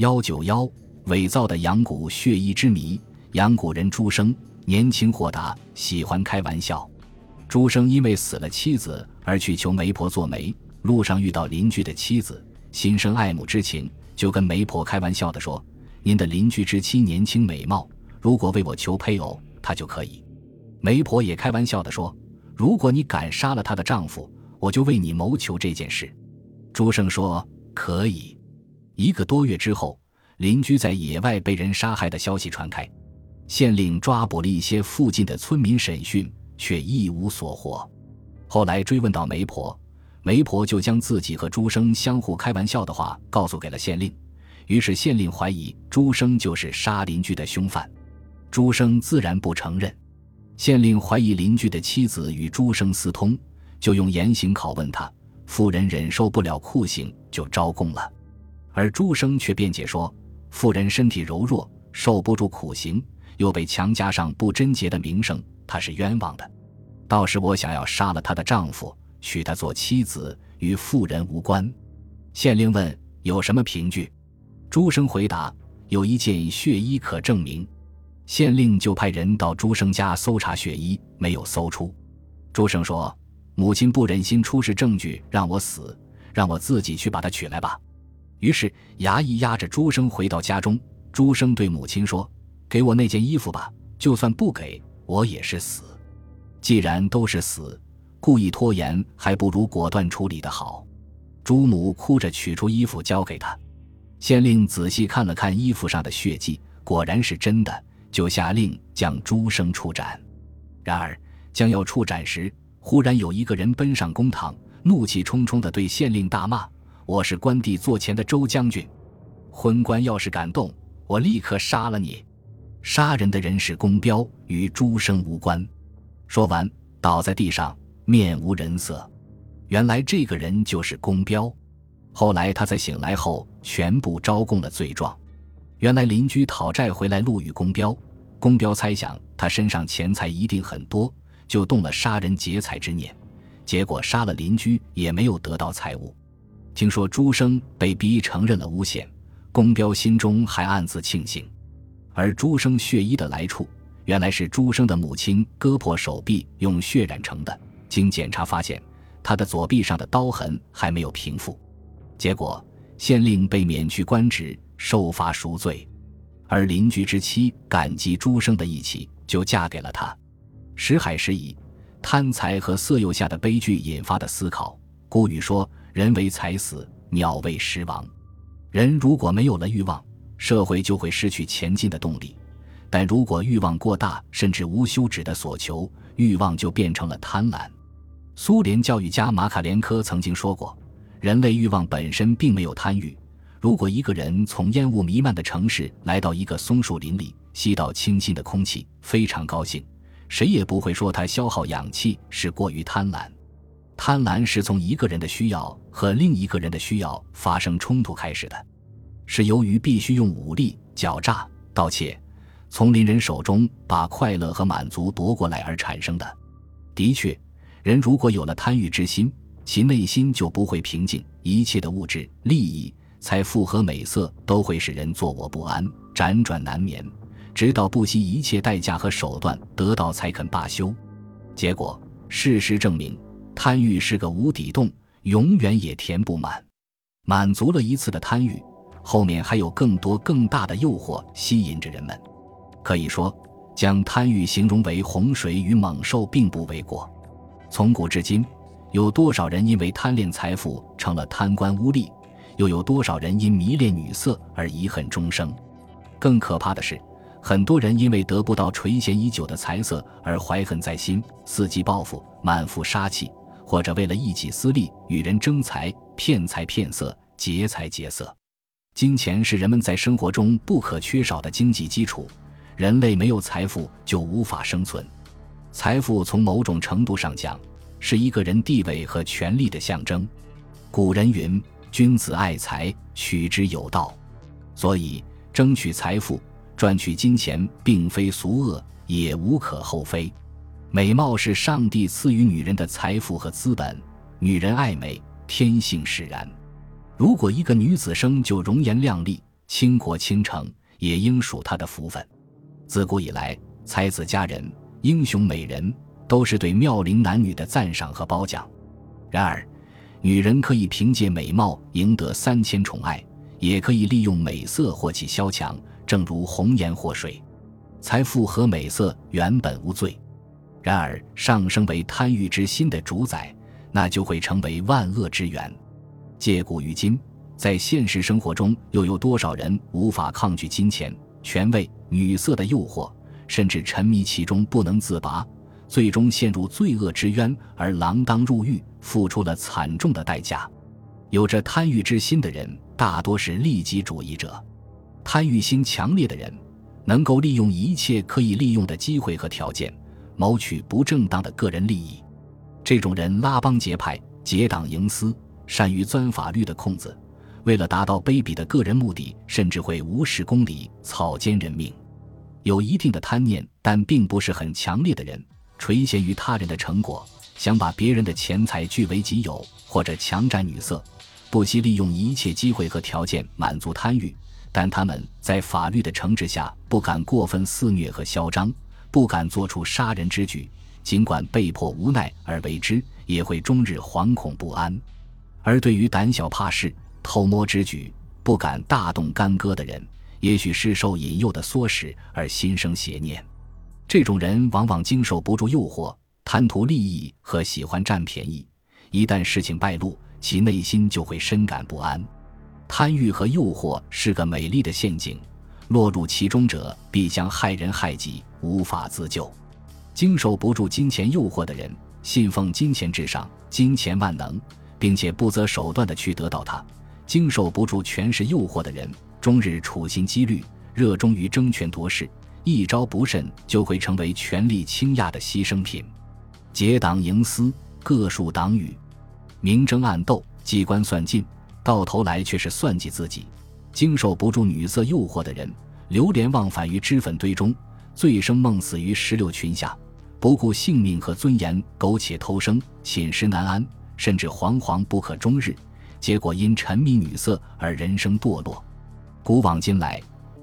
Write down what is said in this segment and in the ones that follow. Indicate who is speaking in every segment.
Speaker 1: 幺九幺伪造的阳谷血衣之谜。阳谷人朱生年轻豁达，喜欢开玩笑。朱生因为死了妻子而去求媒婆做媒，路上遇到邻居的妻子，心生爱慕之情，就跟媒婆开玩笑的说：“您的邻居之妻年轻美貌，如果为我求配偶，她就可以。”媒婆也开玩笑的说：“如果你敢杀了她的丈夫，我就为你谋求这件事。”朱生说：“可以。”一个多月之后，邻居在野外被人杀害的消息传开。县令抓捕了一些附近的村民审讯，却一无所获。后来追问到媒婆，媒婆就将自己和朱生相互开玩笑的话告诉给了县令。于是县令怀疑朱生就是杀邻居的凶犯。朱生自然不承认。县令怀疑邻居的妻子与朱生私通，就用严刑拷问他。妇人忍受不了酷刑，就招供了。而朱生却辩解说，妇人身体柔弱，受不住苦刑。又被强加上不贞洁的名声，她是冤枉的。倒是我想要杀了她的丈夫，娶她做妻子，与妇人无关。县令问有什么凭据，朱生回答有一件血衣可证明。县令就派人到朱生家搜查血衣，没有搜出。朱生说：“母亲不忍心出示证据让我死，让我自己去把她取来吧。”于是衙役押着朱生回到家中。朱生对母亲说。给我那件衣服吧，就算不给我也是死。既然都是死，故意拖延还不如果断处理的好。朱母哭着取出衣服交给他，县令仔细看了看衣服上的血迹，果然是真的，就下令将朱生处斩。然而将要处斩时，忽然有一个人奔上公堂，怒气冲冲地对县令大骂：“我是关帝座前的周将军，昏官要是敢动，我立刻杀了你。”杀人的人是公彪，与朱生无关。说完，倒在地上，面无人色。原来这个人就是公彪。后来他在醒来后，全部招供了罪状。原来邻居讨债回来，路遇公彪。公彪猜想他身上钱财一定很多，就动了杀人劫财之念。结果杀了邻居，也没有得到财物。听说朱生被逼承认了诬陷，公彪心中还暗自庆幸。而朱生血衣的来处，原来是朱生的母亲割破手臂用血染成的。经检查发现，他的左臂上的刀痕还没有平复。结果，县令被免去官职，受罚赎罪。而邻居之妻感激朱生的义气，就嫁给了他。时海时移，贪财和色诱下的悲剧引发的思考。古语说：“人为财死，鸟为食亡。”人如果没有了欲望，社会就会失去前进的动力，但如果欲望过大，甚至无休止的索求，欲望就变成了贪婪。苏联教育家马卡连科曾经说过：“人类欲望本身并没有贪欲。如果一个人从烟雾弥漫的城市来到一个松树林里，吸到清新的空气，非常高兴，谁也不会说他消耗氧气是过于贪婪。贪婪是从一个人的需要和另一个人的需要发生冲突开始的。”是由于必须用武力狡诈、盗窃，从邻人手中把快乐和满足夺过来而产生的。的确，人如果有了贪欲之心，其内心就不会平静，一切的物质、利益、财富和美色都会使人坐卧不安、辗转难眠，直到不惜一切代价和手段得到才肯罢休。结果，事实证明，贪欲是个无底洞，永远也填不满。满足了一次的贪欲。后面还有更多更大的诱惑吸引着人们，可以说，将贪欲形容为洪水与猛兽并不为过。从古至今，有多少人因为贪恋财富成了贪官污吏？又有多少人因迷恋女色而遗恨终生？更可怕的是，很多人因为得不到垂涎已久的财色而怀恨在心，伺机报复，满腹杀气，或者为了一己私利与人争财、骗财骗色、劫财劫色。金钱是人们在生活中不可缺少的经济基础，人类没有财富就无法生存。财富从某种程度上讲，是一个人地位和权力的象征。古人云：“君子爱财，取之有道。”所以，争取财富、赚取金钱，并非俗恶，也无可厚非。美貌是上帝赐予女人的财富和资本，女人爱美，天性使然。如果一个女子生就容颜靓丽、倾国倾城，也应属她的福分。自古以来，才子佳人、英雄美人，都是对妙龄男女的赞赏和褒奖。然而，女人可以凭借美貌赢得三千宠爱，也可以利用美色获其萧强，正如红颜祸水。财富和美色原本无罪，然而上升为贪欲之心的主宰，那就会成为万恶之源。借古于今，在现实生活中，又有多少人无法抗拒金钱、权位、女色的诱惑，甚至沉迷其中不能自拔，最终陷入罪恶之渊而锒铛入狱，付出了惨重的代价？有着贪欲之心的人，大多是利己主义者。贪欲心强烈的人。能够利用一切可以利用的机会和条件，谋取不正当的个人利益。这种人拉帮结派、结党营私，善于钻法律的空子。为了达到卑鄙的个人目的，甚至会无视公理、草菅人命。有一定的贪念，但并不是很强烈的人，垂涎于他人的成果，想把别人的钱财据为己有，或者强占女色，不惜利用一切机会和条件满足贪欲。但他们在法律的惩治下不敢过分肆虐和嚣张，不敢做出杀人之举，尽管被迫无奈而为之，也会终日惶恐不安。而对于胆小怕事、偷摸之举不敢大动干戈的人，也许是受引诱的唆使而心生邪念。这种人往往经受不住诱惑，贪图利益和喜欢占便宜。一旦事情败露，其内心就会深感不安。贪欲和诱惑是个美丽的陷阱，落入其中者必将害人害己，无法自救。经受不住金钱诱惑的人，信奉金钱至上，金钱万能，并且不择手段的去得到它；经受不住权势诱惑的人，终日处心积虑，热衷于争权夺势，一招不慎就会成为权力倾轧的牺牲品。结党营私，各树党羽，明争暗斗，机关算尽。到头来却是算计自己，经受不住女色诱惑的人，流连忘返于脂粉堆中，醉生梦死于石榴裙下，不顾性命和尊严，苟且偷生，寝食难安，甚至惶惶不可终日。结果因沉迷女色而人生堕落。古往今来，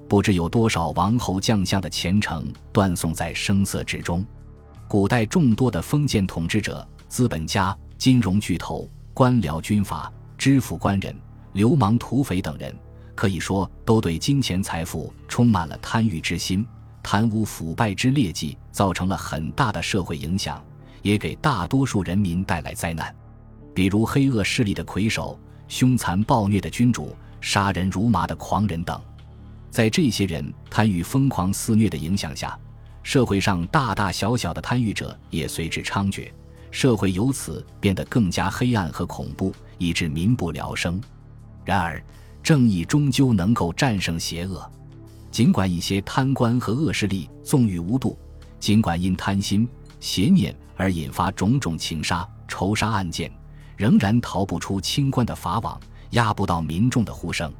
Speaker 1: 不知有多少王侯将相的前程断送在声色之中。古代众多的封建统治者、资本家、金融巨头、官僚军阀。知府官人、流氓土匪等人，可以说都对金钱财富充满了贪欲之心，贪污腐败之劣迹造成了很大的社会影响，也给大多数人民带来灾难。比如黑恶势力的魁首、凶残暴虐的君主、杀人如麻的狂人等，在这些人贪欲疯狂肆虐的影响下，社会上大大小小的贪欲者也随之猖獗，社会由此变得更加黑暗和恐怖。以致民不聊生。然而，正义终究能够战胜邪恶。尽管一些贪官和恶势力纵欲无度，尽管因贪心、邪念而引发种种情杀、仇杀案件，仍然逃不出清官的法网，压不到民众的呼声。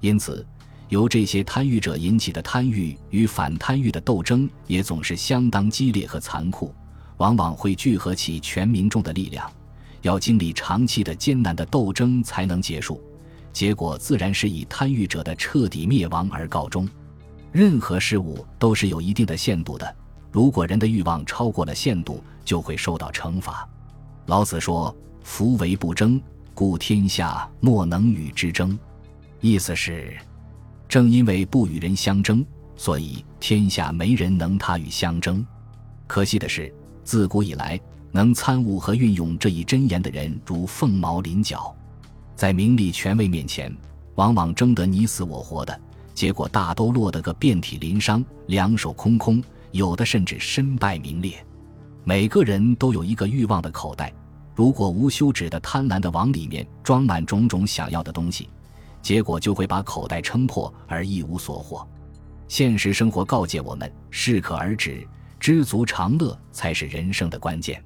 Speaker 1: 因此，由这些贪欲者引起的贪欲与反贪欲的斗争，也总是相当激烈和残酷，往往会聚合起全民众的力量。要经历长期的艰难的斗争才能结束，结果自然是以贪欲者的彻底灭亡而告终。任何事物都是有一定的限度的，如果人的欲望超过了限度，就会受到惩罚。老子说：“夫为不争，故天下莫能与之争。”意思是，正因为不与人相争，所以天下没人能他与相争。可惜的是，自古以来。能参悟和运用这一真言的人如凤毛麟角，在名利权位面前，往往争得你死我活的，结果大都落得个遍体鳞伤、两手空空，有的甚至身败名裂。每个人都有一个欲望的口袋，如果无休止的贪婪的往里面装满种种想要的东西，结果就会把口袋撑破而一无所获。现实生活告诫我们：适可而止，知足常乐才是人生的关键。